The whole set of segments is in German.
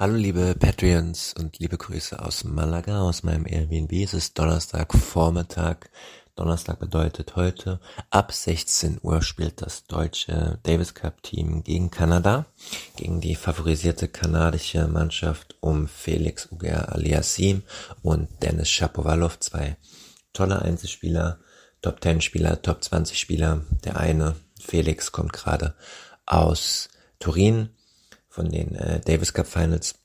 Hallo liebe Patreons und liebe Grüße aus Malaga, aus meinem Airbnb. Es ist Donnerstag Vormittag. Donnerstag bedeutet heute, ab 16 Uhr spielt das deutsche Davis Cup Team gegen Kanada, gegen die favorisierte kanadische Mannschaft um Felix Uger Aliassim und Dennis Shapovalov, zwei tolle Einzelspieler, Top 10 Spieler, Top 20 Spieler. Der eine, Felix, kommt gerade aus Turin, von den äh, Davis Cup Finals.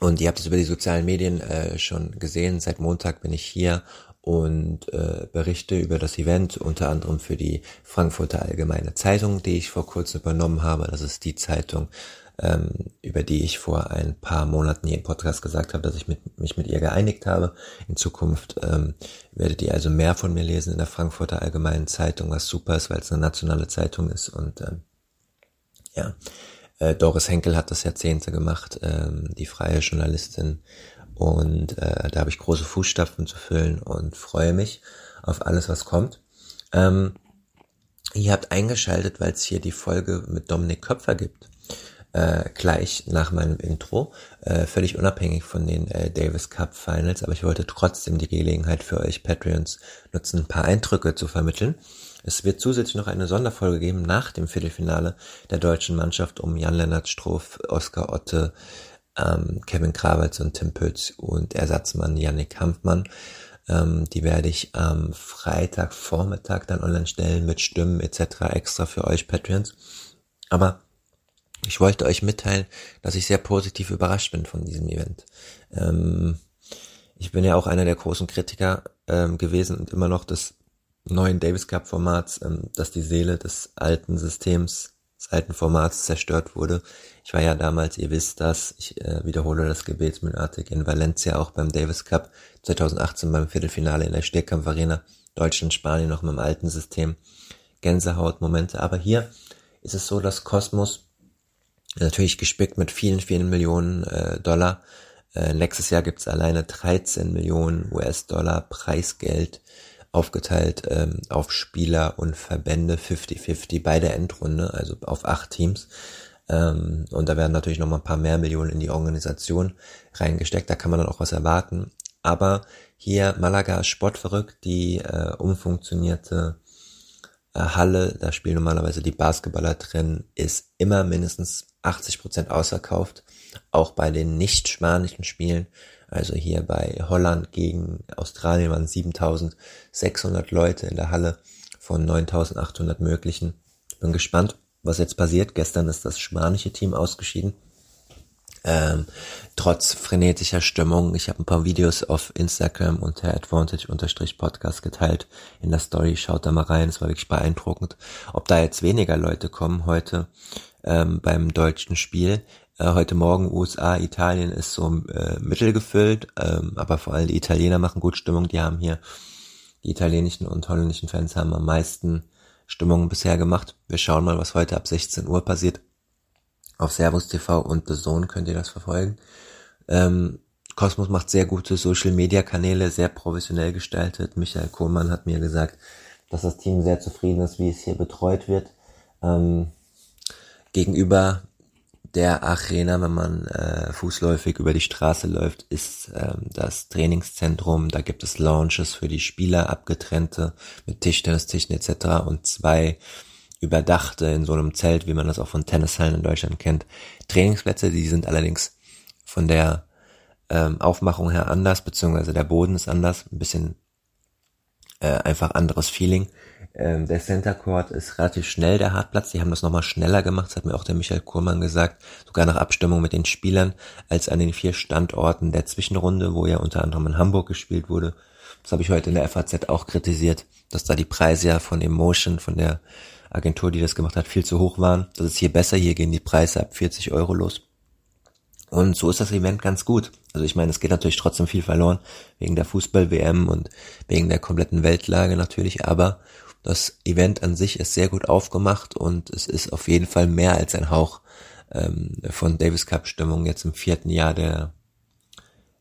Und ihr habt es über die sozialen Medien äh, schon gesehen. Seit Montag bin ich hier und äh, berichte über das Event, unter anderem für die Frankfurter Allgemeine Zeitung, die ich vor kurzem übernommen habe. Das ist die Zeitung, ähm, über die ich vor ein paar Monaten hier im Podcast gesagt habe, dass ich mit, mich mit ihr geeinigt habe. In Zukunft ähm, werdet ihr also mehr von mir lesen in der Frankfurter Allgemeinen Zeitung, was super ist, weil es eine nationale Zeitung ist und ähm, ja, äh, Doris Henkel hat das Jahrzehnte gemacht, ähm, die freie Journalistin. Und äh, da habe ich große Fußstapfen zu füllen und freue mich auf alles, was kommt. Ähm, ihr habt eingeschaltet, weil es hier die Folge mit Dominik Köpfer gibt. Äh, gleich nach meinem Intro, äh, völlig unabhängig von den äh, Davis Cup Finals, aber ich wollte trotzdem die Gelegenheit für euch Patreons nutzen, ein paar Eindrücke zu vermitteln. Es wird zusätzlich noch eine Sonderfolge geben nach dem Viertelfinale der deutschen Mannschaft um Jan-Lennart Stroff, Oskar Otte, ähm, Kevin Krawitz und Tim Pütz und Ersatzmann Yannick Kampfmann. Ähm, die werde ich am Freitagvormittag dann online stellen mit Stimmen etc. extra für euch Patreons. Aber ich wollte euch mitteilen, dass ich sehr positiv überrascht bin von diesem Event. Ähm, ich bin ja auch einer der großen Kritiker ähm, gewesen und immer noch des neuen Davis Cup Formats, ähm, dass die Seele des alten Systems, des alten Formats zerstört wurde. Ich war ja damals, ihr wisst das, ich äh, wiederhole das gebetsmühlenartig in Valencia auch beim Davis Cup 2018 beim Viertelfinale in der Stierkampf Arena, Deutschland, Spanien noch mit dem alten System. Gänsehautmomente. Aber hier ist es so, dass Kosmos natürlich gespickt mit vielen, vielen Millionen äh, Dollar. Äh, nächstes Jahr gibt's alleine 13 Millionen US-Dollar Preisgeld aufgeteilt ähm, auf Spieler und Verbände 50-50 bei der Endrunde, also auf acht Teams. Ähm, und da werden natürlich noch mal ein paar mehr Millionen in die Organisation reingesteckt. Da kann man dann auch was erwarten. Aber hier Malaga sportverrückt, die äh, umfunktionierte äh, Halle, da spielen normalerweise die Basketballer drin, ist immer mindestens 80 Prozent ausverkauft. Auch bei den nicht spanischen Spielen also hier bei Holland gegen Australien waren 7600 Leute in der Halle von 9800 möglichen. Ich bin gespannt, was jetzt passiert. Gestern ist das spanische Team ausgeschieden. Ähm, trotz frenetischer Stimmung. Ich habe ein paar Videos auf Instagram unter advantage-podcast geteilt in der Story. Schaut da mal rein, es war wirklich beeindruckend. Ob da jetzt weniger Leute kommen heute ähm, beim deutschen Spiel, äh, heute Morgen USA, Italien ist so äh, mittelgefüllt, ähm, aber vor allem die Italiener machen gut Stimmung. Die haben hier, die italienischen und holländischen Fans haben am meisten Stimmung bisher gemacht. Wir schauen mal, was heute ab 16 Uhr passiert. Auf Servus TV und The Zone könnt ihr das verfolgen. Ähm, Cosmos macht sehr gute Social Media Kanäle, sehr professionell gestaltet. Michael Kohlmann hat mir gesagt, dass das Team sehr zufrieden ist, wie es hier betreut wird. Ähm, gegenüber der Arena, wenn man äh, fußläufig über die Straße läuft, ist ähm, das Trainingszentrum. Da gibt es Lounges für die Spieler, abgetrennte mit Tischtennistischen etc. und zwei überdachte in so einem Zelt, wie man das auch von Tennishallen in Deutschland kennt. Trainingsplätze, die sind allerdings von der ähm, Aufmachung her anders, beziehungsweise der Boden ist anders, ein bisschen äh, einfach anderes Feeling. Ähm, der Center Court ist relativ schnell der Hartplatz. Die haben das nochmal schneller gemacht, das hat mir auch der Michael Kurmann gesagt, sogar nach Abstimmung mit den Spielern, als an den vier Standorten der Zwischenrunde, wo ja unter anderem in Hamburg gespielt wurde. Das habe ich heute in der FAZ auch kritisiert, dass da die Preise ja von Emotion, von der Agentur, die das gemacht hat, viel zu hoch waren. Das ist hier besser, hier gehen die Preise ab 40 Euro los. Und so ist das Event ganz gut. Also ich meine, es geht natürlich trotzdem viel verloren, wegen der Fußball-WM und wegen der kompletten Weltlage natürlich, aber das Event an sich ist sehr gut aufgemacht und es ist auf jeden Fall mehr als ein Hauch ähm, von Davis Cup Stimmung jetzt im vierten Jahr der,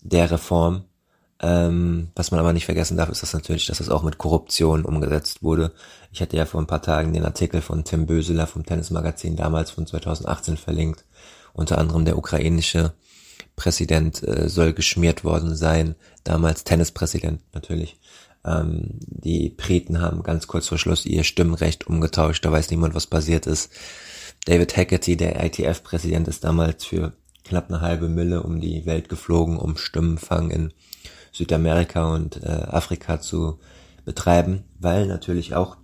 der Reform. Ähm, was man aber nicht vergessen darf, ist das natürlich, dass das auch mit Korruption umgesetzt wurde. Ich hatte ja vor ein paar Tagen den Artikel von Tim Böseler vom Tennismagazin damals von 2018 verlinkt. Unter anderem der ukrainische Präsident äh, soll geschmiert worden sein, damals Tennispräsident natürlich. Ähm, die Briten haben ganz kurz vor Schluss ihr Stimmrecht umgetauscht, da weiß niemand, was passiert ist. David Haggerty, der ITF-Präsident, ist damals für knapp eine halbe Mille um die Welt geflogen, um Stimmenfang in Südamerika und äh, Afrika zu betreiben, weil natürlich auch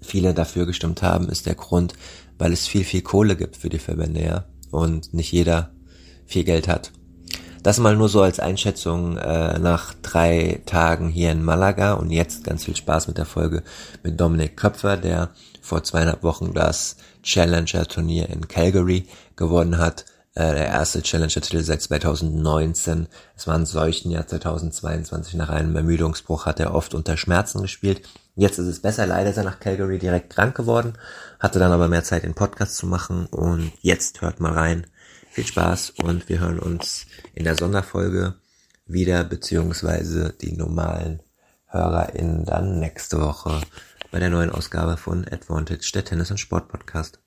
viele dafür gestimmt haben, ist der Grund, weil es viel, viel Kohle gibt für die Verbände, ja, und nicht jeder viel Geld hat. Das mal nur so als Einschätzung äh, nach drei Tagen hier in Malaga und jetzt ganz viel Spaß mit der Folge mit Dominik Köpfer, der vor zweieinhalb Wochen das Challenger-Turnier in Calgary gewonnen hat. Äh, der erste Challenger-Titel seit 2019. Es war ein Seuchenjahr 2022. Nach einem Ermüdungsbruch hat er oft unter Schmerzen gespielt. Jetzt ist es besser. Leider ist er nach Calgary direkt krank geworden, hatte dann aber mehr Zeit, den Podcast zu machen. Und jetzt hört mal rein. Viel Spaß und wir hören uns in der Sonderfolge wieder, beziehungsweise die normalen HörerInnen dann nächste Woche bei der neuen Ausgabe von Advantage, der Tennis- und Sport-Podcast.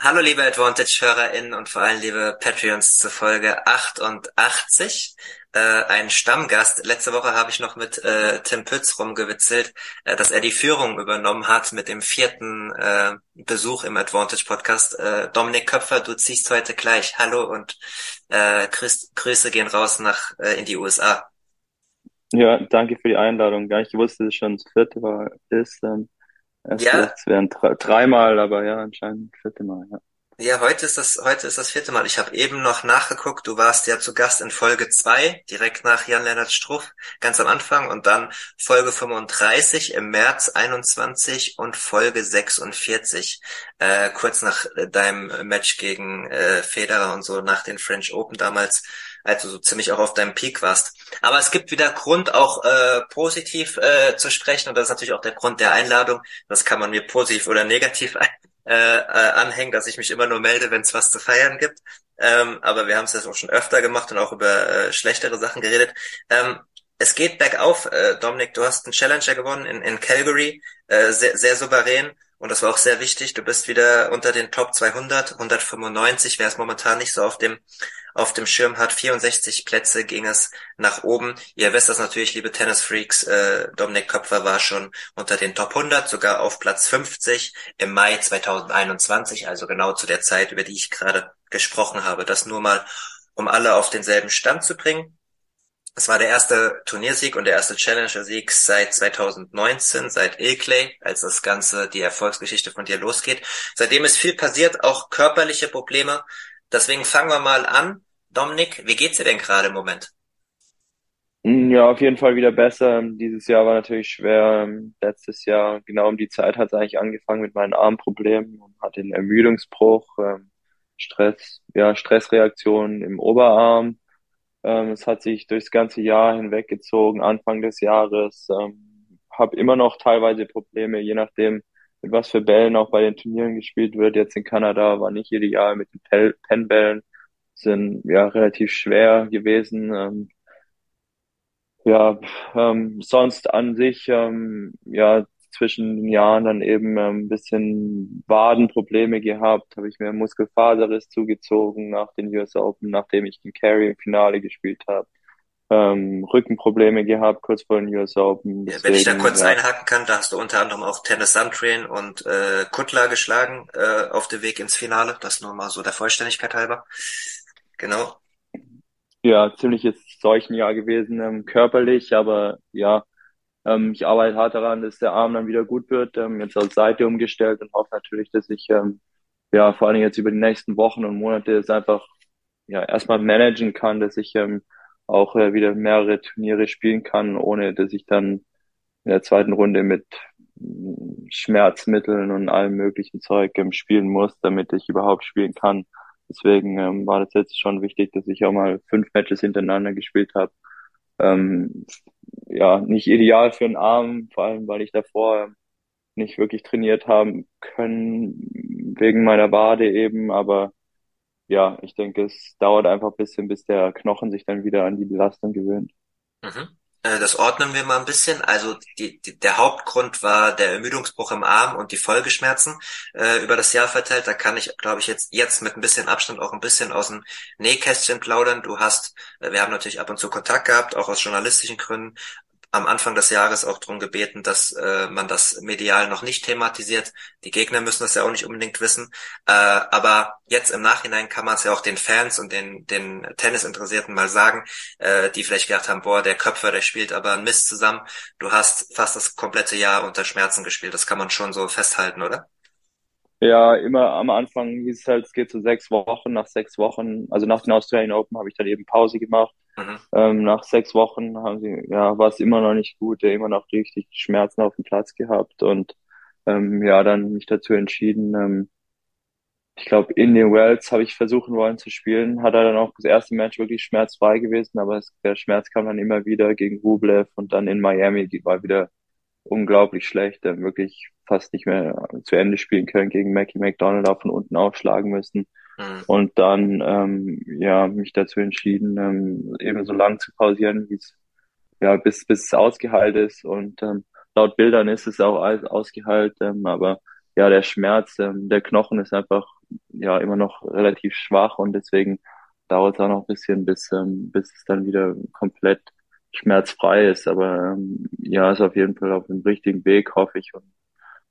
Hallo liebe Advantage-HörerInnen und vor allem liebe Patreons zur Folge 88. Äh, ein Stammgast. Letzte Woche habe ich noch mit äh, Tim Pütz rumgewitzelt, äh, dass er die Führung übernommen hat mit dem vierten äh, Besuch im Advantage-Podcast. Äh, Dominik Köpfer, du ziehst heute gleich. Hallo und äh, Grüß, Grüße gehen raus nach äh, in die USA. Ja, danke für die Einladung. Gar nicht gewusst, dass es schon das vierte war, ist. Ähm Erst ja. es wären dreimal, aber ja, anscheinend vierte Mal, ja. Ja, heute ist das, heute ist das vierte Mal. Ich habe eben noch nachgeguckt, du warst ja zu Gast in Folge zwei direkt nach Jan-Lennart Struff, ganz am Anfang, und dann Folge 35 im März 21 und Folge 46, äh, kurz nach deinem Match gegen äh, Federer und so, nach den French Open damals als du so ziemlich auch auf deinem Peak warst. Aber es gibt wieder Grund, auch äh, positiv äh, zu sprechen und das ist natürlich auch der Grund der Einladung. Das kann man mir positiv oder negativ äh, äh, anhängen, dass ich mich immer nur melde, wenn es was zu feiern gibt. Ähm, aber wir haben es jetzt auch schon öfter gemacht und auch über äh, schlechtere Sachen geredet. Ähm, es geht bergauf, äh, Dominik, du hast einen Challenger gewonnen in, in Calgary, äh, sehr, sehr souverän. Und das war auch sehr wichtig. Du bist wieder unter den Top 200, 195, wer es momentan nicht so auf dem auf dem Schirm hat. 64 Plätze ging es nach oben. Ihr wisst das natürlich, liebe Tennisfreaks. Äh, Dominik Köpfer war schon unter den Top 100, sogar auf Platz 50 im Mai 2021, also genau zu der Zeit, über die ich gerade gesprochen habe. Das nur mal, um alle auf denselben Stand zu bringen. Es war der erste Turniersieg und der erste Challenger-Sieg seit 2019, seit Ilkley, als das Ganze, die Erfolgsgeschichte von dir losgeht. Seitdem ist viel passiert, auch körperliche Probleme. Deswegen fangen wir mal an. Dominik, wie geht's dir denn gerade im Moment? Mm, ja, auf jeden Fall wieder besser. Dieses Jahr war natürlich schwer. Letztes Jahr, genau um die Zeit hat es eigentlich angefangen mit meinen Armproblemen und hatte einen Ermüdungsbruch, ähm, Stress, ja, Stressreaktionen im Oberarm. Ähm, es hat sich durchs ganze Jahr hinweggezogen, Anfang des Jahres. Ähm, habe immer noch teilweise Probleme, je nachdem, mit was für Bällen auch bei den Turnieren gespielt wird. Jetzt in Kanada war nicht ideal mit den Pennbällen sind ja relativ schwer gewesen. Ähm, ja, ähm, sonst an sich, ähm, ja, zwischen den Jahren dann eben ähm, ein bisschen Wadenprobleme gehabt, habe ich mir Muskelfaserriss zugezogen nach den US Open, nachdem ich den Carry im Finale gespielt habe. Ähm, Rückenprobleme gehabt, kurz vor den US Open. Deswegen, Wenn ich da kurz ja. einhaken kann, da hast du unter anderem auch Tennis Suntrain und äh, Kuttler geschlagen äh, auf dem Weg ins Finale. Das nur mal so der Vollständigkeit halber. Genau. Ja, ziemliches Seuchenjahr gewesen, ähm, körperlich, aber ja, ähm, ich arbeite hart daran, dass der Arm dann wieder gut wird. Ähm, jetzt als Seite umgestellt und hoffe natürlich, dass ich ähm, ja vor allem jetzt über die nächsten Wochen und Monate es einfach ja erstmal managen kann, dass ich ähm, auch äh, wieder mehrere Turniere spielen kann, ohne dass ich dann in der zweiten Runde mit mm, Schmerzmitteln und allem möglichen Zeug ähm, spielen muss, damit ich überhaupt spielen kann. Deswegen ähm, war das jetzt schon wichtig, dass ich auch mal fünf Matches hintereinander gespielt habe. Ähm, ja, nicht ideal für einen Arm, vor allem weil ich davor nicht wirklich trainiert haben können wegen meiner Wade eben, aber ja, ich denke, es dauert einfach ein bisschen, bis der Knochen sich dann wieder an die Belastung gewöhnt. Mhm. Äh, das ordnen wir mal ein bisschen. Also die, die, der Hauptgrund war der Ermüdungsbruch im Arm und die Folgeschmerzen äh, über das Jahr verteilt. Da kann ich, glaube ich, jetzt jetzt mit ein bisschen Abstand auch ein bisschen aus dem Nähkästchen plaudern. Du hast, äh, wir haben natürlich ab und zu Kontakt gehabt, auch aus journalistischen Gründen am Anfang des Jahres auch darum gebeten, dass äh, man das medial noch nicht thematisiert. Die Gegner müssen das ja auch nicht unbedingt wissen. Äh, aber jetzt im Nachhinein kann man es ja auch den Fans und den, den Tennisinteressierten mal sagen, äh, die vielleicht gedacht haben, boah, der Köpfer, der spielt aber ein Mist zusammen. Du hast fast das komplette Jahr unter Schmerzen gespielt. Das kann man schon so festhalten, oder? Ja, immer am Anfang hieß es halt, es geht so sechs Wochen. Nach sechs Wochen, also nach den Australian Open habe ich dann eben Pause gemacht Mhm. Ähm, nach sechs Wochen haben sie, ja, war es immer noch nicht gut, ja, immer noch richtig Schmerzen auf dem Platz gehabt und ähm, ja, dann mich dazu entschieden. Ähm, ich glaube, in den Wells habe ich versuchen wollen zu spielen, hat er dann auch das erste Match wirklich schmerzfrei gewesen, aber es, der Schmerz kam dann immer wieder gegen Rublev und dann in Miami, die war wieder unglaublich schlecht, dann wirklich fast nicht mehr zu Ende spielen können gegen Mackie McDonald auch von unten aufschlagen müssen. Mhm. Und dann ähm, ja mich dazu entschieden, ähm, eben so lang zu pausieren, wie es ja bis bis es ausgeheilt ist. Und ähm, laut Bildern ist es auch alles ausgeheilt, ähm, aber ja der Schmerz, ähm, der Knochen ist einfach ja immer noch relativ schwach und deswegen dauert es auch noch ein bisschen, bis ähm, bis es dann wieder komplett schmerzfrei ist. Aber ähm, ja, ist auf jeden Fall auf dem richtigen Weg, hoffe ich. Und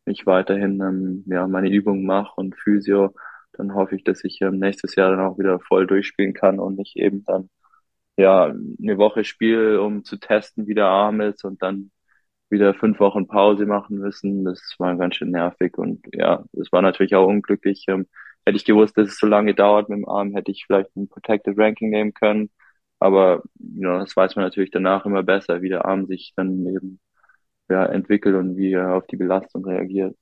ich weiterhin ähm, ja meine Übungen mache und Physio dann hoffe ich, dass ich ähm, nächstes Jahr dann auch wieder voll durchspielen kann und nicht eben dann ja eine Woche spiele, um zu testen, wie der Arm ist und dann wieder fünf Wochen Pause machen müssen. Das war ganz schön nervig und ja, das war natürlich auch unglücklich. Ähm, hätte ich gewusst, dass es so lange dauert mit dem Arm, hätte ich vielleicht ein Protected Ranking nehmen können. Aber ja, das weiß man natürlich danach immer besser, wie der Arm sich dann eben ja, entwickelt und wie er auf die Belastung reagiert.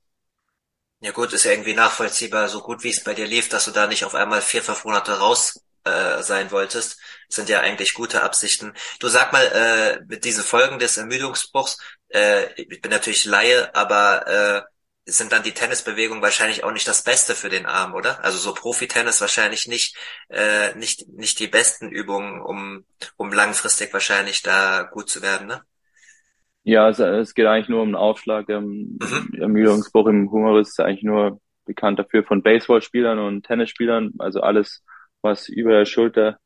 Ja gut, ist ja irgendwie nachvollziehbar, so gut wie es bei dir lief, dass du da nicht auf einmal vier, fünf Monate raus äh, sein wolltest, das sind ja eigentlich gute Absichten. Du sag mal, äh, mit diesen Folgen des Ermüdungsbruchs, äh, ich bin natürlich Laie, aber äh, sind dann die Tennisbewegungen wahrscheinlich auch nicht das Beste für den Arm, oder? Also so Profi-Tennis wahrscheinlich nicht, äh, nicht, nicht die besten Übungen, um, um langfristig wahrscheinlich da gut zu werden, ne? Ja, es, es geht eigentlich nur um einen Aufschlag. Ähm, mhm. Ermüdungsbruch im Humerus ist eigentlich nur bekannt dafür von Baseballspielern und Tennisspielern, also alles, was über der Schulter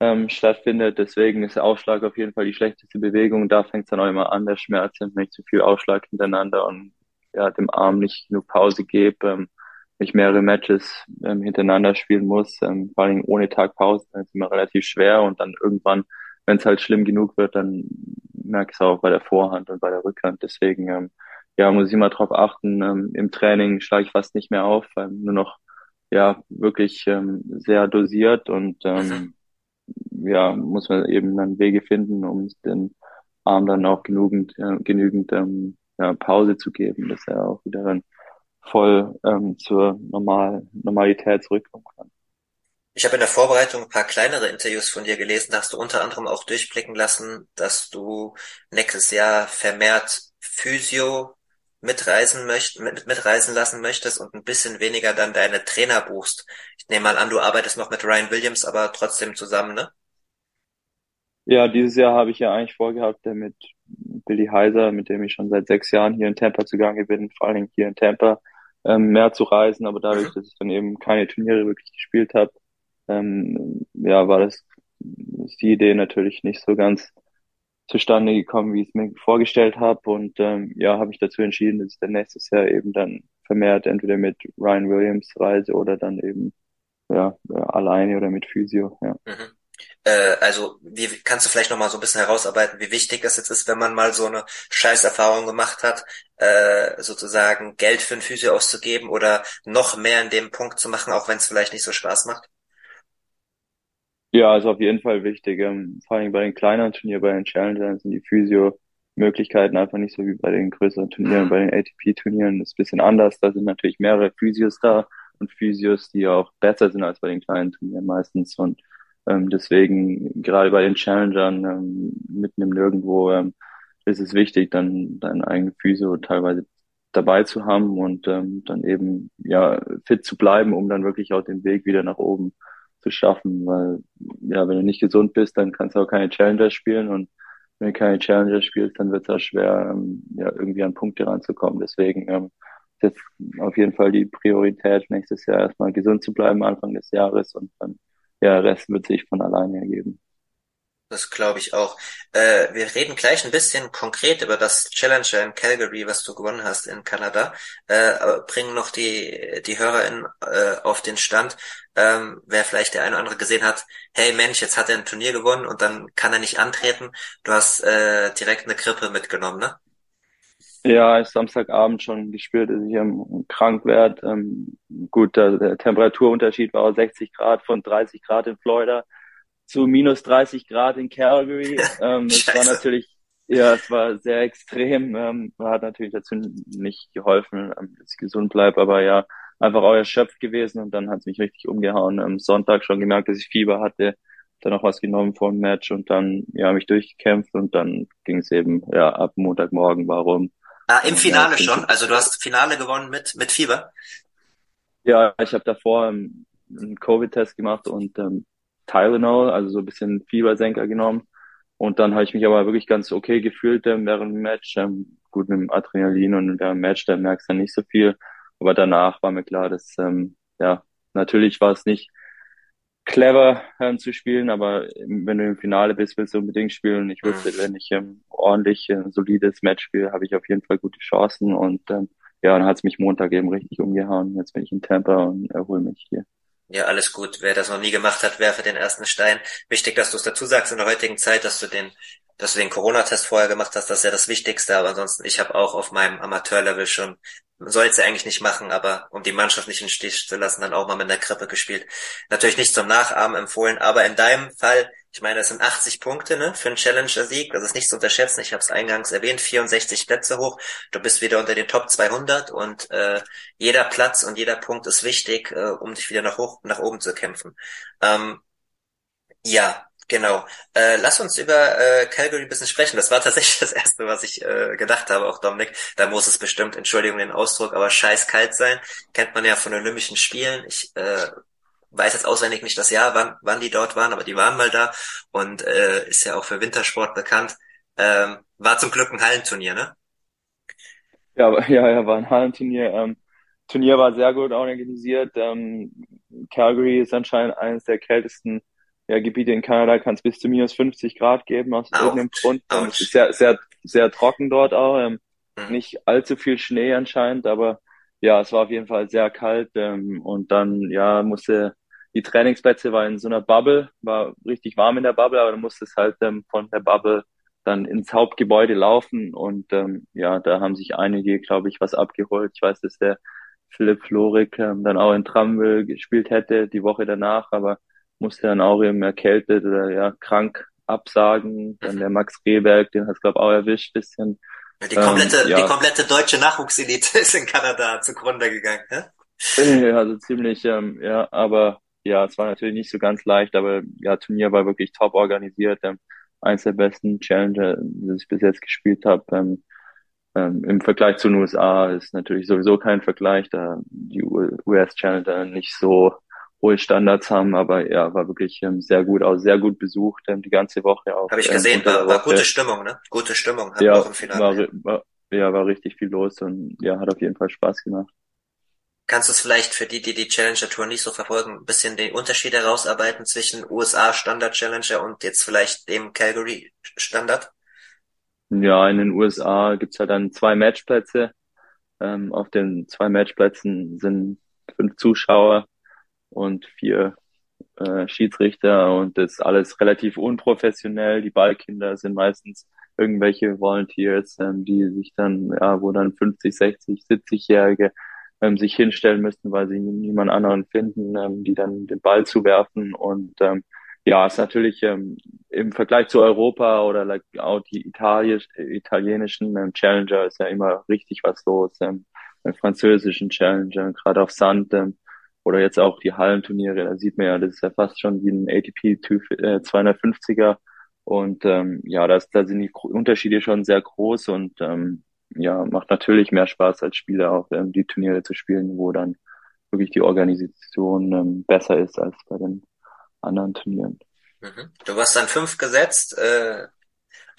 ähm, stattfindet. Deswegen ist der Aufschlag auf jeden Fall die schlechteste Bewegung. Da fängt es dann auch immer an, der Schmerz, wenn ich zu viel Aufschlag hintereinander und ja, dem Arm nicht genug Pause gebe, ähm, ich mehrere Matches ähm, hintereinander spielen muss, ähm, vor allem ohne Tagpause, dann ist es immer relativ schwer und dann irgendwann, wenn es halt schlimm genug wird, dann merke ich es auch bei der Vorhand und bei der Rückhand. Deswegen ähm, ja, muss ich immer drauf achten. Ähm, Im Training schlage ich fast nicht mehr auf, ähm, nur noch ja wirklich ähm, sehr dosiert und ähm, ja, muss man eben dann Wege finden, um den Arm dann auch genügend, äh, genügend ähm, ja, Pause zu geben, dass er auch wieder dann voll ähm, zur Normal Normalität zurückkommen kann. Ich habe in der Vorbereitung ein paar kleinere Interviews von dir gelesen. Da hast du unter anderem auch durchblicken lassen, dass du nächstes Jahr vermehrt Physio mitreisen möcht, mit, mitreisen lassen möchtest und ein bisschen weniger dann deine Trainer buchst. Ich nehme mal an, du arbeitest noch mit Ryan Williams, aber trotzdem zusammen, ne? Ja, dieses Jahr habe ich ja eigentlich vorgehabt, mit Billy Heiser, mit dem ich schon seit sechs Jahren hier in Tampa zugange bin, vor allen Dingen hier in Tampa, ähm, mehr zu reisen, aber dadurch, mhm. dass ich dann eben keine Turniere wirklich gespielt habe, ähm, ja, war das ist die Idee natürlich nicht so ganz zustande gekommen, wie ich es mir vorgestellt habe. Und ähm, ja, habe ich dazu entschieden, dass ich dann nächstes Jahr eben dann vermehrt entweder mit Ryan Williams reise oder dann eben ja alleine oder mit Physio. Ja. Mhm. Äh, also wie kannst du vielleicht noch mal so ein bisschen herausarbeiten, wie wichtig das jetzt ist, wenn man mal so eine Scheißerfahrung gemacht hat, äh, sozusagen Geld für ein Physio auszugeben oder noch mehr in dem Punkt zu machen, auch wenn es vielleicht nicht so Spaß macht? Ja, ist auf jeden Fall wichtig. Ähm, vor allem bei den kleineren Turnieren, bei den Challengern sind die Physio-Möglichkeiten einfach nicht so wie bei den größeren Turnieren. Bei den ATP-Turnieren ist ein bisschen anders. Da sind natürlich mehrere Physios da und Physios, die auch besser sind als bei den kleinen Turnieren meistens. Und ähm, deswegen, gerade bei den Challengern ähm, mitten im Nirgendwo, ähm, ist es wichtig, dann deinen eigenen Physio teilweise dabei zu haben und ähm, dann eben ja fit zu bleiben, um dann wirklich auch den Weg wieder nach oben zu schaffen. Weil ja, wenn du nicht gesund bist, dann kannst du auch keine Challenger spielen und wenn du keine Challenger spielst, dann wird es auch schwer, ähm, ja, irgendwie an Punkte ranzukommen. Deswegen ähm, ist jetzt auf jeden Fall die Priorität, nächstes Jahr erstmal gesund zu bleiben, Anfang des Jahres und dann ja, Rest wird sich von alleine ergeben. Das glaube ich auch. Äh, wir reden gleich ein bisschen konkret über das Challenger in Calgary, was du gewonnen hast in Kanada. Äh, bringen noch die, die HörerInnen äh, auf den Stand. Ähm, wer vielleicht der eine oder andere gesehen hat, hey Mensch, jetzt hat er ein Turnier gewonnen und dann kann er nicht antreten. Du hast äh, direkt eine Grippe mitgenommen, ne? Ja, ist Samstagabend schon gespielt, dass ich ähm, krank werde. Ähm, gut, der, der Temperaturunterschied war 60 Grad von 30 Grad in Florida zu minus 30 Grad in Calgary. Ähm, es war natürlich, ja, es war sehr extrem. Ähm, hat natürlich dazu nicht geholfen, ähm, dass ich gesund bleibe, aber ja, einfach auch erschöpft gewesen und dann hat es mich richtig umgehauen. Am Sonntag schon gemerkt, dass ich Fieber hatte, dann noch was genommen vor dem Match und dann ja mich durchgekämpft und dann ging es eben ja ab Montagmorgen warum. Ah, im Finale ja, schon. Also du hast Finale gewonnen mit mit Fieber. Ja, ich habe davor ähm, einen Covid-Test gemacht und ähm, Tylenol, also so ein bisschen Fiebersenker genommen. Und dann habe ich mich aber wirklich ganz okay gefühlt ähm, während dem Match. Ähm, gut mit dem Adrenalin und während dem Match, da merkst du dann nicht so viel. Aber danach war mir klar, dass, ähm, ja, natürlich war es nicht clever ähm, zu spielen, aber wenn du im Finale bist, willst du unbedingt spielen. Ich wusste, mhm. wenn ich ähm, ordentlich ein äh, solides Match spiele, habe ich auf jeden Fall gute Chancen. Und ähm, ja, dann hat es mich Montag eben richtig umgehauen. Jetzt bin ich in Tampa und erhole mich hier. Ja, alles gut. Wer das noch nie gemacht hat, werfe den ersten Stein. Wichtig, dass du es dazu sagst in der heutigen Zeit, dass du den, dass du den Corona-Test vorher gemacht hast, das ist ja das Wichtigste. Aber ansonsten, ich habe auch auf meinem Amateurlevel schon, man soll es ja eigentlich nicht machen, aber um die Mannschaft nicht in den Stich zu lassen, dann auch mal mit der Krippe gespielt. Natürlich nicht zum Nachahmen empfohlen, aber in deinem Fall ich meine, das sind 80 Punkte ne, für einen Challenger-Sieg. Das ist nicht zu unterschätzen. Ich habe es eingangs erwähnt, 64 Plätze hoch. Du bist wieder unter den Top 200 und äh, jeder Platz und jeder Punkt ist wichtig, äh, um dich wieder nach, hoch, nach oben zu kämpfen. Ähm, ja, genau. Äh, lass uns über äh, Calgary ein bisschen sprechen. Das war tatsächlich das Erste, was ich äh, gedacht habe, auch Dominik. Da muss es bestimmt, Entschuldigung den Ausdruck, aber scheiß kalt sein. Kennt man ja von Olympischen Spielen. Ich äh, weiß jetzt auswendig nicht das Jahr, wann, wann die dort waren, aber die waren mal da und äh, ist ja auch für Wintersport bekannt. Ähm, war zum Glück ein Hallenturnier, ne? Ja, ja, ja, war ein Hallenturnier. Ähm, Turnier war sehr gut organisiert. Ähm, Calgary ist anscheinend eines der kältesten ja, Gebiete in Kanada, kann es bis zu minus 50 Grad geben aus Ouch. irgendeinem Grund. Es ist sehr, sehr, sehr trocken dort auch. Ähm, mhm. Nicht allzu viel Schnee anscheinend, aber ja, es war auf jeden Fall sehr kalt ähm, und dann ja musste die Trainingsplätze waren in so einer Bubble, war richtig warm in der Bubble, aber du musstest halt ähm, von der Bubble dann ins Hauptgebäude laufen und ähm, ja, da haben sich einige, glaube ich, was abgeholt. Ich weiß, dass der Philipp Florik ähm, dann auch in Tramwell gespielt hätte die Woche danach, aber musste dann auch eben erkältet oder ja krank absagen. Dann der Max Rehberg, den hat es glaube ich auch erwischt, bisschen. Die komplette, ähm, ja. die komplette deutsche Nachwuchselite ist in Kanada zugrunde gegangen, ja? Ja, also ziemlich, ähm, ja, aber ja, es war natürlich nicht so ganz leicht, aber ja, Turnier war wirklich top organisiert. Ähm, eins der besten Challenger, das ich bis jetzt gespielt habe. Ähm, ähm, Im Vergleich zu den USA ist natürlich sowieso kein Vergleich, da die US-Challenger nicht so hohe Standards haben, aber ja, war wirklich ähm, sehr gut aus, sehr gut besucht ähm, die ganze Woche auch. Habe ich gesehen, ähm, war, war gute Stimmung, ne? Gute Stimmung, hat ja, auch im Finale. War, war, ja, war richtig viel los und ja, hat auf jeden Fall Spaß gemacht. Kannst du es vielleicht für die, die die Challenger Tour nicht so verfolgen, ein bisschen den Unterschied herausarbeiten zwischen USA Standard Challenger und jetzt vielleicht dem Calgary Standard? Ja, in den USA gibt's ja dann zwei Matchplätze. Ähm, auf den zwei Matchplätzen sind fünf Zuschauer und vier äh, Schiedsrichter und das ist alles relativ unprofessionell. Die Ballkinder sind meistens irgendwelche Volunteers, ähm, die sich dann, ja, wo dann 50, 60, 70-Jährige ähm, sich hinstellen müssten, weil sie niemand anderen finden, ähm, die dann den Ball zuwerfen. Und ähm, ja, ist natürlich ähm, im Vergleich zu Europa oder like, auch die Italienisch, italienischen ähm, Challenger ist ja immer richtig was los. Ähm, französischen Challenger, gerade auf Sand, ähm, oder jetzt auch die Hallenturniere, da sieht man ja, das ist ja fast schon wie ein ATP 250er und ähm, ja, das, da sind die Unterschiede schon sehr groß und ähm, ja, macht natürlich mehr Spaß als Spieler auch ähm, die Turniere zu spielen, wo dann wirklich die Organisation ähm, besser ist als bei den anderen Turnieren. Mhm. Du warst dann fünf gesetzt, äh,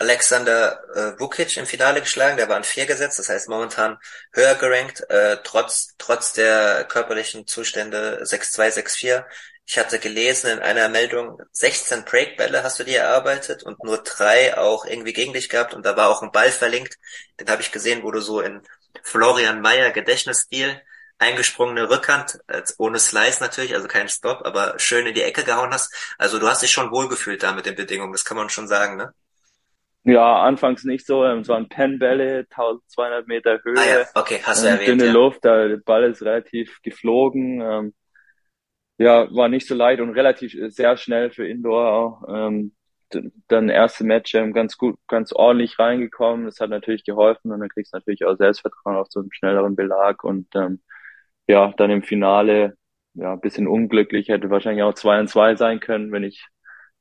Alexander äh, Vukic im Finale geschlagen, der war an vier gesetzt, das heißt momentan höher gerankt, äh, trotz, trotz der körperlichen Zustände 6-2, 6-4. Ich hatte gelesen in einer Meldung, 16 Breakbälle hast du dir erarbeitet und nur drei auch irgendwie gegen dich gehabt und da war auch ein Ball verlinkt, den habe ich gesehen, wo du so in Florian Mayer Gedächtnisstil eingesprungene Rückhand, ohne Slice natürlich, also kein Stop, aber schön in die Ecke gehauen hast. Also du hast dich schon wohlgefühlt da mit den Bedingungen, das kann man schon sagen, ne? Ja, anfangs nicht so. Es waren Pennbälle, 1200 Meter Höhe. Ah ja, okay, hast du ähm, erwähnt. Dünne ja. Luft, der Ball ist relativ geflogen. Ähm, ja, war nicht so leicht und relativ sehr schnell für Indoor auch. Ähm, dann erste Match ähm, ganz gut, ganz ordentlich reingekommen. Das hat natürlich geholfen und dann kriegst du natürlich auch Selbstvertrauen auf so einen schnelleren Belag und ähm, ja, dann im Finale ja, ein bisschen unglücklich, hätte wahrscheinlich auch 2 und 2 sein können, wenn ich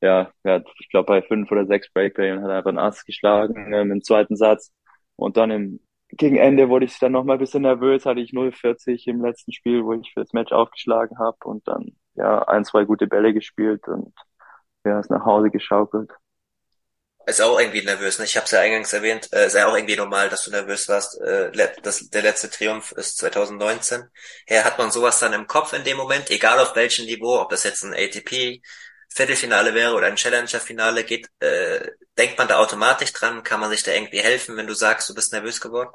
ja, ja ich glaube bei fünf oder sechs Breakplayen hat er einfach einen Ass geschlagen ähm, im zweiten Satz. Und dann im gegen Ende wurde ich dann nochmal ein bisschen nervös, hatte ich 0,40 im letzten Spiel, wo ich für das Match aufgeschlagen habe und dann ja ein, zwei gute Bälle gespielt und ja, ist nach Hause geschaukelt. Ist auch irgendwie nervös, ne? Ich habe es ja eingangs erwähnt, äh, ist ja auch irgendwie normal, dass du nervös warst. Äh, das, der letzte Triumph ist 2019. Ja, hat man sowas dann im Kopf in dem Moment, egal auf welchem Niveau, ob das jetzt ein ATP Viertelfinale wäre oder ein Challenger-Finale geht, äh, denkt man da automatisch dran? Kann man sich da irgendwie helfen, wenn du sagst, du bist nervös geworden?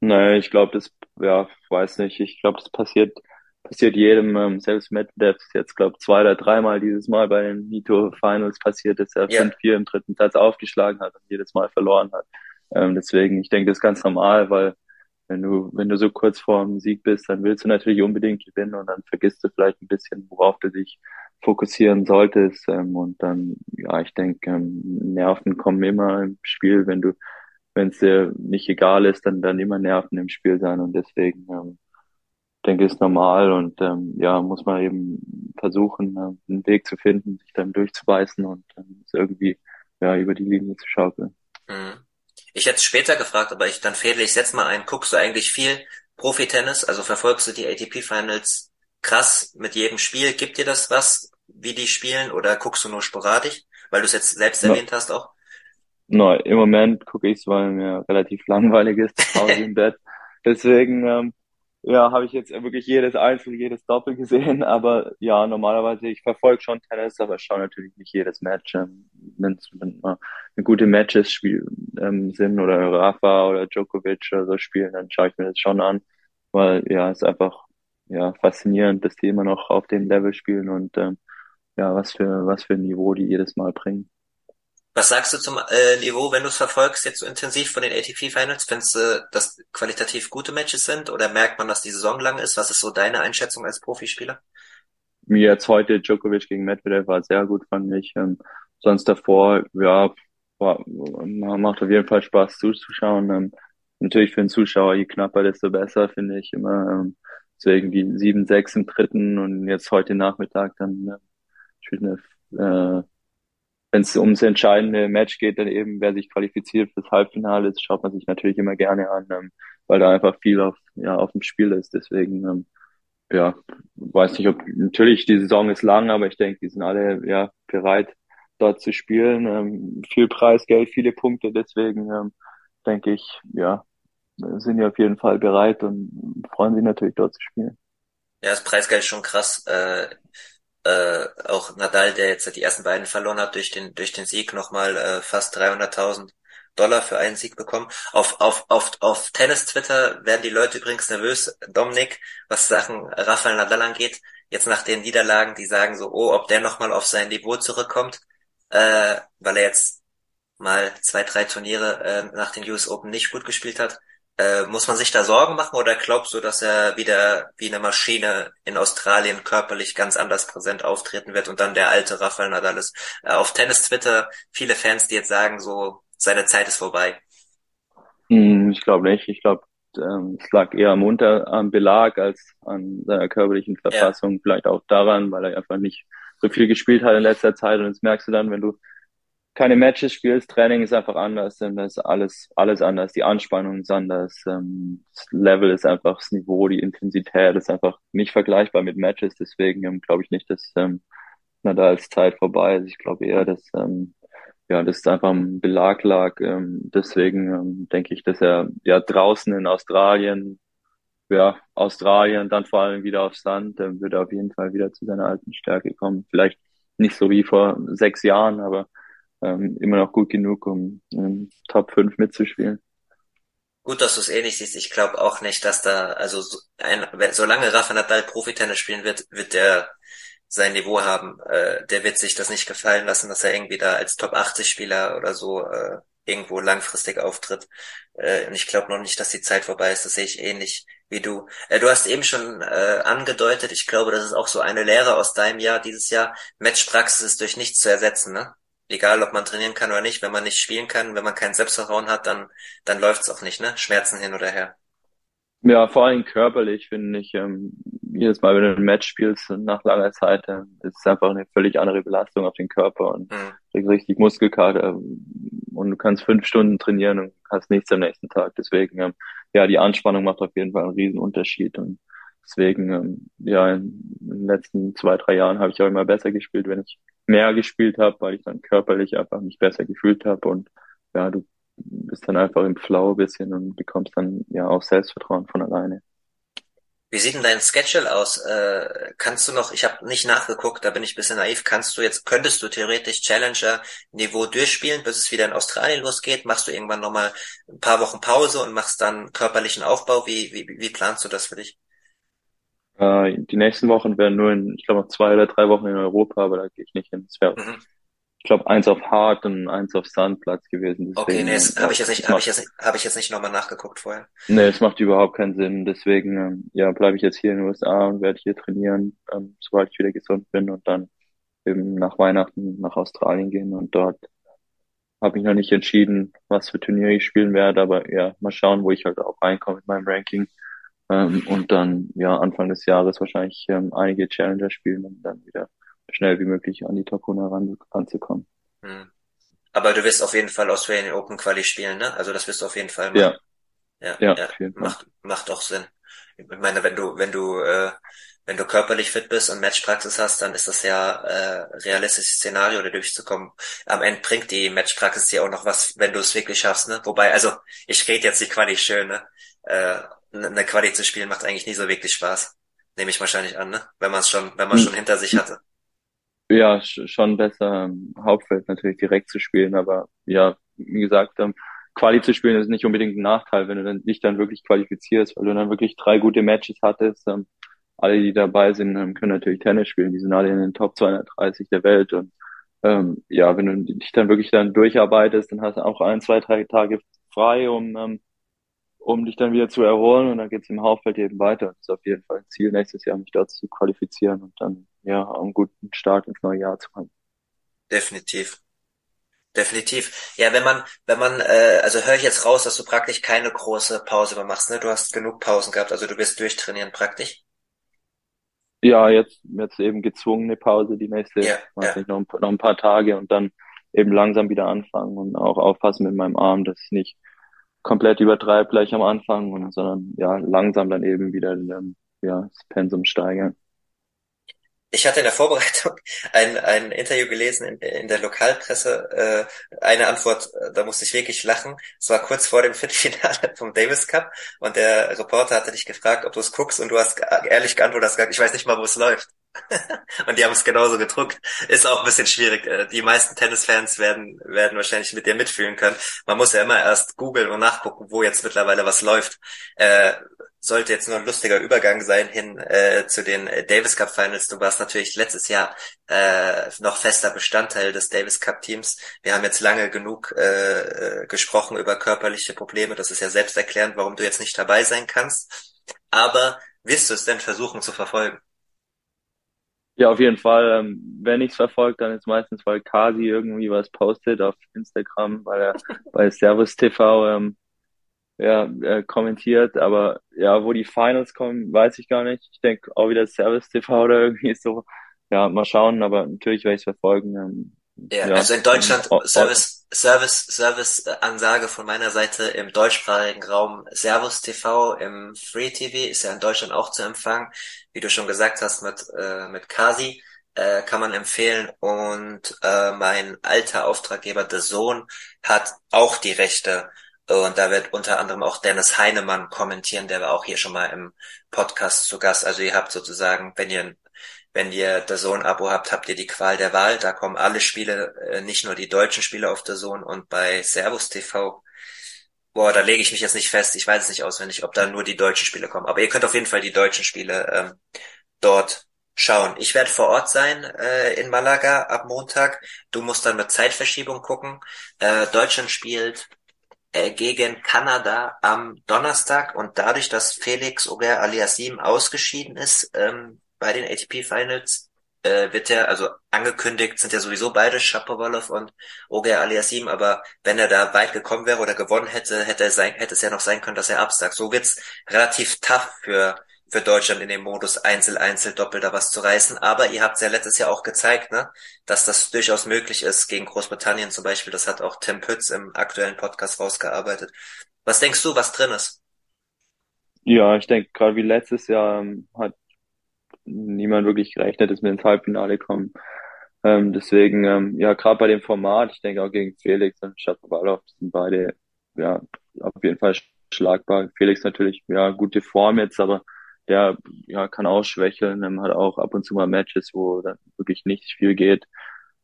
Naja, ich glaube, das, ja, weiß nicht. Ich glaube, das passiert, passiert jedem, ähm, selbst Medvedev ist jetzt, glaube zwei oder dreimal dieses Mal bei den Nito Finals passiert, dass er ja. 5-4 im dritten Satz aufgeschlagen hat und jedes Mal verloren hat. Ähm, deswegen, ich denke, das ist ganz normal, weil wenn du, wenn du so kurz vor dem Sieg bist, dann willst du natürlich unbedingt gewinnen und dann vergisst du vielleicht ein bisschen, worauf du dich fokussieren solltest. Ähm, und dann, ja, ich denke, ähm, Nerven kommen immer im Spiel. Wenn du, wenn es dir nicht egal ist, dann dann immer Nerven im Spiel sein. Und deswegen ähm, denke ich, ist normal und ähm, ja, muss man eben versuchen, äh, einen Weg zu finden, sich dann durchzubeißen und ähm, irgendwie ja über die Linie zu schaukeln. Mhm. Ich hätte es später gefragt, aber ich dann fädel ich jetzt mal ein. Guckst du eigentlich viel Profi-Tennis? Also verfolgst du die ATP-Finals krass mit jedem Spiel? Gibt dir das was, wie die spielen, oder guckst du nur sporadisch, weil du es jetzt selbst no. erwähnt hast auch? Nein, im Moment gucke ich es, weil mir relativ langweilig ist, im Bett. Deswegen ähm, ja, habe ich jetzt wirklich jedes Einzel, jedes Doppel gesehen, aber ja, normalerweise, ich verfolge schon Tennis, aber schaue natürlich nicht jedes Match. Ähm, wenn es gute Matches spiel, ähm, sind oder Rafa oder Djokovic oder so spielen, dann schaue ich mir das schon an, weil ja, es ist einfach ja, faszinierend, dass die immer noch auf dem Level spielen und ähm, ja, was für, was für ein Niveau die jedes Mal bringen. Was sagst du zum äh, Niveau, wenn du es verfolgst, jetzt so intensiv von den ATP Finals? Findest du, dass qualitativ gute Matches sind oder merkt man, dass die Saison lang ist? Was ist so deine Einschätzung als Profispieler? Mir jetzt heute Djokovic gegen Medvedev war sehr gut, fand ich. Ähm, sonst davor, ja, war, macht auf jeden Fall Spaß zuzuschauen. Ähm, natürlich für den Zuschauer, je knapper, desto besser, finde ich immer. Ähm, Deswegen die 7-6 im dritten und jetzt heute Nachmittag dann äh, spielt eine, äh, wenn es ums entscheidende Match geht, dann eben, wer sich qualifiziert fürs Halbfinale, das schaut man sich natürlich immer gerne an, ähm, weil da einfach viel auf, ja, auf dem Spiel ist. Deswegen, ähm, ja, weiß nicht, ob natürlich die Saison ist lang, aber ich denke, die sind alle ja bereit, dort zu spielen. Ähm, viel Preisgeld, viele Punkte, deswegen ähm, denke ich, ja, sind ja auf jeden Fall bereit und freuen sich natürlich dort zu spielen. Ja, das Preisgeld ist schon krass. Äh, äh, auch Nadal, der jetzt die ersten beiden verloren hat durch den durch den Sieg, nochmal äh, fast 300.000 Dollar für einen Sieg bekommen. Auf auf auf auf Tennis Twitter werden die Leute übrigens nervös, Dominik, was Sachen Rafael Nadal angeht. Jetzt nach den Niederlagen, die sagen so, oh, ob der nochmal auf sein Niveau zurückkommt, äh, weil er jetzt mal zwei, drei Turniere äh, nach den US Open nicht gut gespielt hat. Äh, muss man sich da Sorgen machen oder glaubst du, dass er wieder wie eine Maschine in Australien körperlich ganz anders präsent auftreten wird und dann der alte Rafael Nadal ist? Äh, auf Tennis-Twitter viele Fans, die jetzt sagen, so seine Zeit ist vorbei. Hm, ich glaube nicht. Ich glaube, ähm, es lag eher am, Unter am Belag als an seiner körperlichen Verfassung. Ja. Vielleicht auch daran, weil er einfach nicht so viel gespielt hat in letzter Zeit. Und das merkst du dann, wenn du keine Matches spielst, Training ist einfach anders, dann ist alles, alles anders, die Anspannung ist anders, ähm, das Level ist einfach das Niveau, die Intensität ist einfach nicht vergleichbar mit Matches, deswegen ähm, glaube ich nicht, dass ähm, Nadals Zeit vorbei ist. Ich glaube eher, dass ähm, ja, das einfach am Belag lag. Ähm, deswegen ähm, denke ich, dass er ja draußen in Australien, ja, Australien, dann vor allem wieder auf Sand, ähm, würde auf jeden Fall wieder zu seiner alten Stärke kommen. Vielleicht nicht so wie vor sechs Jahren, aber ähm, immer noch gut genug, um um Top 5 mitzuspielen. Gut, dass du es ähnlich siehst. Ich glaube auch nicht, dass da, also so ein, solange Rafa Nadal Profitennis spielen wird, wird der sein Niveau haben. Äh, der wird sich das nicht gefallen lassen, dass er irgendwie da als Top 80 Spieler oder so äh, irgendwo langfristig auftritt. Äh, und ich glaube noch nicht, dass die Zeit vorbei ist. Das sehe ich ähnlich wie du. Äh, du hast eben schon äh, angedeutet, ich glaube, das ist auch so eine Lehre aus deinem Jahr dieses Jahr. Matchpraxis ist durch nichts zu ersetzen, ne? Egal ob man trainieren kann oder nicht, wenn man nicht spielen kann, wenn man kein Selbstvertrauen hat, dann, dann läuft's auch nicht, ne? Schmerzen hin oder her. Ja, vor allem körperlich finde ich, ähm, jedes Mal, wenn du ein Match spielst nach langer Zeit, äh, ist es einfach eine völlig andere Belastung auf den Körper und mhm. richtig Muskelkater. Und du kannst fünf Stunden trainieren und hast nichts am nächsten Tag. Deswegen, ähm, ja, die Anspannung macht auf jeden Fall einen riesen Unterschied. Und deswegen, ähm, ja, in den letzten zwei, drei Jahren habe ich auch immer besser gespielt, wenn ich mehr gespielt habe, weil ich dann körperlich einfach mich besser gefühlt habe und ja, du bist dann einfach im Flow ein bisschen und bekommst dann ja auch Selbstvertrauen von alleine. Wie sieht denn dein Schedule aus? Äh, kannst du noch, ich habe nicht nachgeguckt, da bin ich ein bisschen naiv, kannst du jetzt, könntest du theoretisch Challenger-Niveau durchspielen, bis es wieder in Australien losgeht? Machst du irgendwann nochmal ein paar Wochen Pause und machst dann körperlichen Aufbau? Wie, wie, wie planst du das für dich? Äh, die nächsten Wochen werden nur in, ich glaube, noch zwei oder drei Wochen in Europa, aber da gehe ich nicht hin. Das wäre, mhm. ich glaube, eins auf Hart und eins auf Sandplatz gewesen. Deswegen, okay, nee, das habe ich jetzt nicht, habe ich jetzt, habe ich jetzt nicht nochmal nachgeguckt vorher. Nee, es macht überhaupt keinen Sinn. Deswegen, ähm, ja, bleibe ich jetzt hier in den USA und werde hier trainieren, ähm, sobald ich wieder gesund bin und dann eben nach Weihnachten nach Australien gehen und dort habe ich noch nicht entschieden, was für Turniere ich spielen werde, aber ja, mal schauen, wo ich halt auch reinkomme mit meinem Ranking. Ähm, und dann ja Anfang des Jahres wahrscheinlich ähm, einige Challenger spielen, um dann wieder schnell wie möglich an die Top 100 ran, ranzukommen. Hm. Aber du wirst auf jeden Fall Australian Open Quali spielen, ne? Also das wirst du auf jeden Fall machen. Ja. Ja, ja, ja macht, macht auch Sinn. Ich meine, wenn du, wenn du, äh, wenn du körperlich fit bist und Matchpraxis hast, dann ist das ja äh, realistisches Szenario, da durchzukommen. Am Ende bringt die Matchpraxis dir auch noch was, wenn du es wirklich schaffst, ne? Wobei, also ich rede jetzt die Quali schön, ne? Äh, eine Quali zu spielen macht eigentlich nie so wirklich Spaß. Nehme ich wahrscheinlich an, ne? Wenn man es schon, wenn man hm. schon hinter sich hatte. Ja, schon besser, ähm, Hauptfeld natürlich direkt zu spielen, aber ja, wie gesagt, ähm, Quali zu spielen ist nicht unbedingt ein Nachteil, wenn du dann dich dann wirklich qualifizierst, weil du dann wirklich drei gute Matches hattest. Ähm, alle, die dabei sind, ähm, können natürlich Tennis spielen, die sind alle in den Top 230 der Welt und ähm, ja, wenn du dich dann wirklich dann durcharbeitest, dann hast du auch ein, zwei, drei Tage frei, um ähm, um dich dann wieder zu erholen und dann geht's im Hauptfeld eben weiter. Das ist auf jeden Fall ein Ziel, nächstes Jahr mich dort zu qualifizieren und dann ja einen guten Start ins neue Jahr zu haben. Definitiv. Definitiv. Ja, wenn man, wenn man, äh, also höre ich jetzt raus, dass du praktisch keine große Pause mehr machst, ne? Du hast genug Pausen gehabt, also du wirst durchtrainieren praktisch. Ja, jetzt, jetzt eben gezwungene Pause, die nächste, ja, weiß ja. nicht, noch ein, noch ein paar Tage und dann eben langsam wieder anfangen und auch aufpassen mit meinem Arm, dass ich nicht komplett übertreibe gleich am Anfang, sondern ja, langsam dann eben wieder ähm, ja, das Pensum steigern. Ich hatte in der Vorbereitung ein, ein Interview gelesen in, in der Lokalpresse, äh, eine Antwort, äh, da musste ich wirklich lachen. Es war kurz vor dem Viertelfinale vom Davis Cup und der Reporter hatte dich gefragt, ob du es guckst und du hast ehrlich geantwortet, ich weiß nicht mal, wo es läuft. und die haben es genauso gedruckt. Ist auch ein bisschen schwierig. Äh, die meisten Tennisfans werden, werden wahrscheinlich mit dir mitfühlen können. Man muss ja immer erst googeln und nachgucken, wo jetzt mittlerweile was läuft. Äh, sollte jetzt nur ein lustiger Übergang sein hin äh, zu den Davis Cup Finals. Du warst natürlich letztes Jahr äh, noch fester Bestandteil des Davis Cup Teams. Wir haben jetzt lange genug äh, gesprochen über körperliche Probleme. Das ist ja selbsterklärend, warum du jetzt nicht dabei sein kannst. Aber wirst du es denn versuchen zu verfolgen? Ja, auf jeden Fall. Ähm, wenn ich es verfolge, dann ist meistens, weil Kasi irgendwie was postet auf Instagram, weil er bei Servus TV ähm, ja, äh, kommentiert, aber ja, wo die Finals kommen, weiß ich gar nicht. Ich denke auch wieder Service TV oder irgendwie so. Ja, mal schauen, aber natürlich werde ich es verfolgen. Ähm, ja, ja, also in Deutschland Service, Service, Service-Ansage von meiner Seite im deutschsprachigen Raum Servus TV im Free TV ist ja in Deutschland auch zu empfangen. Wie du schon gesagt hast mit, äh, mit Kasi äh, kann man empfehlen und äh, mein alter Auftraggeber, The Sohn, hat auch die Rechte und da wird unter anderem auch Dennis Heinemann kommentieren, der war auch hier schon mal im Podcast zu Gast. Also ihr habt sozusagen, wenn ihr wenn ihr der Zone-Abo habt, habt ihr die Qual der Wahl. Da kommen alle Spiele, äh, nicht nur die deutschen Spiele auf der Zone und bei Servus TV. Boah, da lege ich mich jetzt nicht fest. Ich weiß es nicht auswendig, ob da nur die deutschen Spiele kommen. Aber ihr könnt auf jeden Fall die deutschen Spiele ähm, dort schauen. Ich werde vor Ort sein äh, in Malaga ab Montag. Du musst dann mit Zeitverschiebung gucken. Äh, Deutschland spielt äh, gegen Kanada am Donnerstag und dadurch, dass Felix Oger Aliasim ausgeschieden ist ähm, bei den ATP Finals, äh, wird er, also angekündigt sind ja sowieso beide, Shapovalov und Oger Aliasim, aber wenn er da weit gekommen wäre oder gewonnen hätte, hätte, er sein, hätte es ja noch sein können, dass er absagt. So wird's relativ tough für für Deutschland in dem Modus Einzel, Einzel, Doppel da was zu reißen. Aber ihr habt ja letztes Jahr auch gezeigt, ne, dass das durchaus möglich ist gegen Großbritannien zum Beispiel. Das hat auch Tim Pütz im aktuellen Podcast rausgearbeitet. Was denkst du, was drin ist? Ja, ich denke, gerade wie letztes Jahr ähm, hat niemand wirklich gerechnet, dass wir ins Halbfinale kommen. Ähm, deswegen, ähm, ja, gerade bei dem Format, ich denke auch gegen Felix und Shapovalov sind beide, ja, auf jeden Fall schlagbar. Felix natürlich, ja, gute Form jetzt, aber der ja, kann auch schwächeln, ähm, hat auch ab und zu mal Matches, wo dann wirklich nicht viel geht.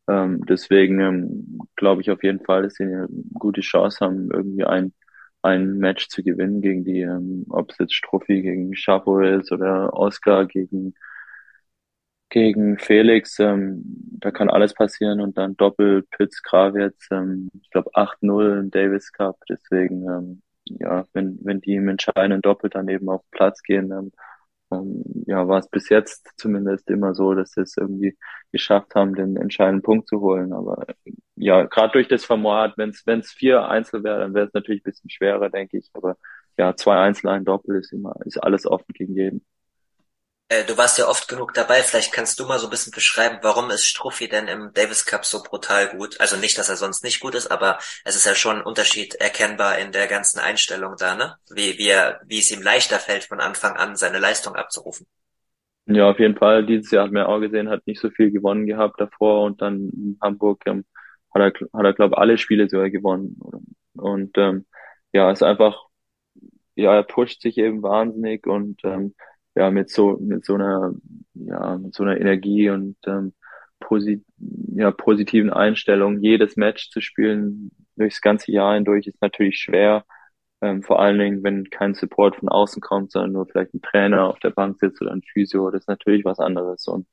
Ähm, deswegen ähm, glaube ich auf jeden Fall, dass sie eine gute Chance haben, irgendwie ein, ein Match zu gewinnen gegen die, ähm, ob es jetzt Strophi gegen Chapo ist oder Oscar gegen gegen Felix, ähm, da kann alles passieren und dann Doppel Pitts Gravitz, ähm, ich glaube 8-0 im Davis Cup, deswegen ähm, ja, wenn wenn die im entscheidenden Doppel dann eben auf Platz gehen, ähm, ähm, ja, war es bis jetzt zumindest immer so, dass sie es irgendwie geschafft haben, den entscheidenden Punkt zu holen. Aber ja, gerade durch das Format, wenn es wenn es vier Einzel wäre, dann wäre es natürlich ein bisschen schwerer, denke ich. Aber ja, zwei Einzel, ein Doppel ist immer ist alles offen gegen jeden. Äh, du warst ja oft genug dabei. Vielleicht kannst du mal so ein bisschen beschreiben, warum ist Struffi denn im Davis Cup so brutal gut? Also nicht, dass er sonst nicht gut ist, aber es ist ja schon ein Unterschied erkennbar in der ganzen Einstellung da, ne? Wie, wie, er, wie es ihm leichter fällt, von Anfang an seine Leistung abzurufen. Ja, auf jeden Fall. Dieses Jahr hat man ja auch gesehen, hat nicht so viel gewonnen gehabt davor und dann in Hamburg ähm, hat er, hat er glaube alle Spiele sogar gewonnen. Und ähm, ja, ist einfach, ja, er pusht sich eben wahnsinnig und ähm, ja, mit so, mit so einer, ja, mit so einer Energie und ähm, posit ja, positiven Einstellung jedes Match zu spielen durchs ganze Jahr hindurch ist natürlich schwer. Ähm, vor allen Dingen, wenn kein Support von außen kommt, sondern nur vielleicht ein Trainer auf der Bank sitzt oder ein Physio, das ist natürlich was anderes. Und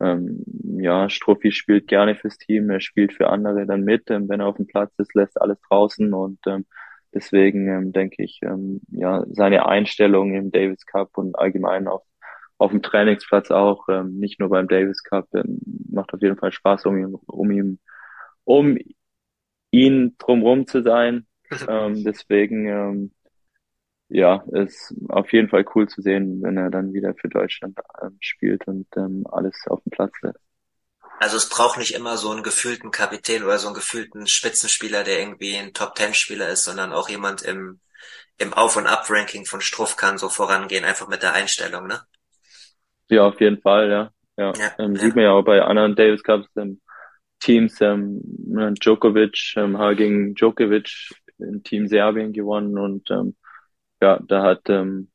ähm, ja, Struffi spielt gerne fürs Team, er spielt für andere dann mit, ähm, wenn er auf dem Platz ist, lässt alles draußen und ähm, Deswegen ähm, denke ich, ähm, ja, seine Einstellung im Davis Cup und allgemein auf, auf dem Trainingsplatz auch, ähm, nicht nur beim Davis Cup, ähm, macht auf jeden Fall Spaß, um ihn, um ihn, um ihn drumherum zu sein. ähm, deswegen, ähm, ja, ist auf jeden Fall cool zu sehen, wenn er dann wieder für Deutschland ähm, spielt und ähm, alles auf dem Platz lässt. Also es braucht nicht immer so einen gefühlten Kapitän oder so einen gefühlten Spitzenspieler, der irgendwie ein Top-Ten-Spieler ist, sondern auch jemand im, im Auf- und Up-Ranking von Struff kann so vorangehen, einfach mit der Einstellung, ne? Ja, auf jeden Fall, ja. Ja, ja, ähm, ja. sieht man ja auch bei anderen Davis Cups ähm, Teams, ähm, Djokovic, ähm, hat gegen Djokovic im Team Serbien gewonnen und ähm, ja, da hat ähm,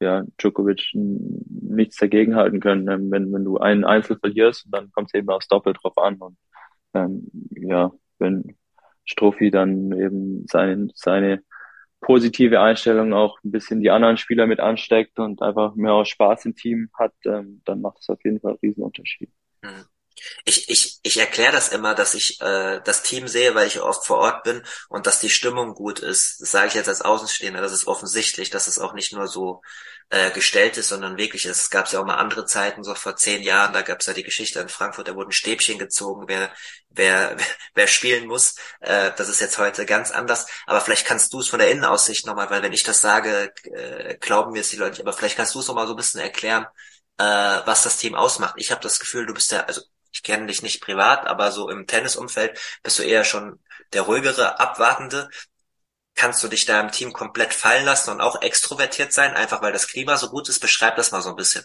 ja, Djokovic nichts dagegen halten können. Ähm, wenn, wenn du einen Einzel verlierst, dann kommt es eben aufs Doppel drauf an. Und ähm, ja, wenn Strophi dann eben seine, seine positive Einstellung auch ein bisschen die anderen Spieler mit ansteckt und einfach mehr Spaß im Team hat, ähm, dann macht es auf jeden Fall einen Riesenunterschied. Mhm. Ich, ich, ich erkläre das immer, dass ich äh, das Team sehe, weil ich oft vor Ort bin und dass die Stimmung gut ist. Das sage ich jetzt als Außenstehender, das ist offensichtlich, dass es auch nicht nur so äh, gestellt ist, sondern wirklich ist. Es gab ja auch mal andere Zeiten, so vor zehn Jahren, da gab es ja die Geschichte in Frankfurt, da wurden Stäbchen gezogen, wer, wer, wer spielen muss. Äh, das ist jetzt heute ganz anders. Aber vielleicht kannst du es von der Innenaussicht nochmal, weil wenn ich das sage, äh, glauben mir es die Leute nicht, aber vielleicht kannst du es nochmal so ein bisschen erklären, äh, was das Team ausmacht. Ich habe das Gefühl, du bist ja, also ich kenne dich nicht privat, aber so im Tennisumfeld bist du eher schon der ruhigere, abwartende. Kannst du dich da im Team komplett fallen lassen und auch extrovertiert sein, einfach weil das Klima so gut ist? Beschreib das mal so ein bisschen.